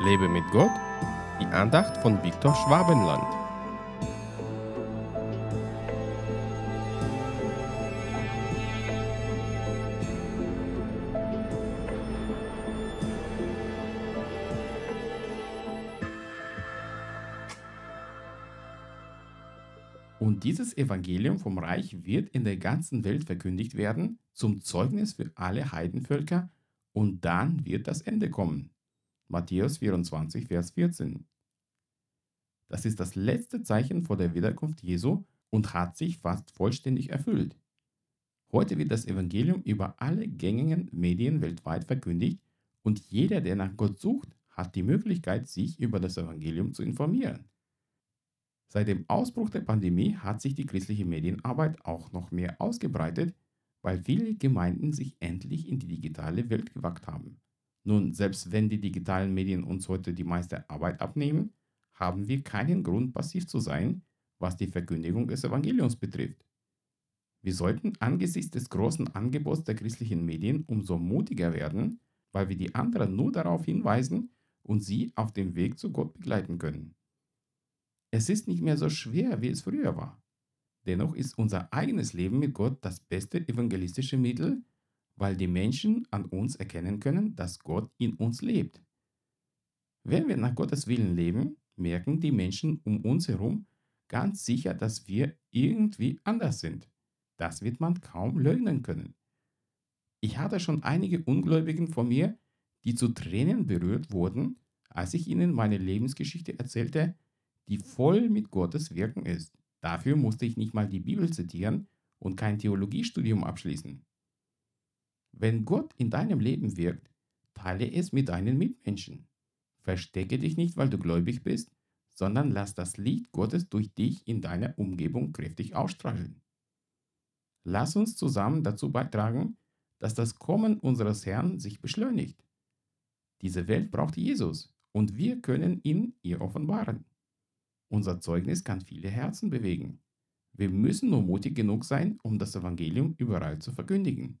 Lebe mit Gott, die Andacht von Viktor Schwabenland. Und dieses Evangelium vom Reich wird in der ganzen Welt verkündigt werden, zum Zeugnis für alle Heidenvölker, und dann wird das Ende kommen. Matthäus 24, Vers 14. Das ist das letzte Zeichen vor der Wiederkunft Jesu und hat sich fast vollständig erfüllt. Heute wird das Evangelium über alle gängigen Medien weltweit verkündigt und jeder, der nach Gott sucht, hat die Möglichkeit, sich über das Evangelium zu informieren. Seit dem Ausbruch der Pandemie hat sich die christliche Medienarbeit auch noch mehr ausgebreitet, weil viele Gemeinden sich endlich in die digitale Welt gewagt haben. Nun, selbst wenn die digitalen Medien uns heute die meiste Arbeit abnehmen, haben wir keinen Grund, passiv zu sein, was die Verkündigung des Evangeliums betrifft. Wir sollten angesichts des großen Angebots der christlichen Medien umso mutiger werden, weil wir die anderen nur darauf hinweisen und sie auf dem Weg zu Gott begleiten können. Es ist nicht mehr so schwer, wie es früher war. Dennoch ist unser eigenes Leben mit Gott das beste evangelistische Mittel, weil die Menschen an uns erkennen können, dass Gott in uns lebt. Wenn wir nach Gottes Willen leben, merken die Menschen um uns herum ganz sicher, dass wir irgendwie anders sind. Das wird man kaum leugnen können. Ich hatte schon einige Ungläubigen von mir, die zu Tränen berührt wurden, als ich ihnen meine Lebensgeschichte erzählte, die voll mit Gottes Wirken ist. Dafür musste ich nicht mal die Bibel zitieren und kein Theologiestudium abschließen. Wenn Gott in deinem Leben wirkt, teile es mit deinen Mitmenschen. Verstecke dich nicht, weil du gläubig bist, sondern lass das Licht Gottes durch dich in deiner Umgebung kräftig ausstrahlen. Lass uns zusammen dazu beitragen, dass das Kommen unseres Herrn sich beschleunigt. Diese Welt braucht Jesus und wir können ihn ihr offenbaren. Unser Zeugnis kann viele Herzen bewegen. Wir müssen nur mutig genug sein, um das Evangelium überall zu verkündigen.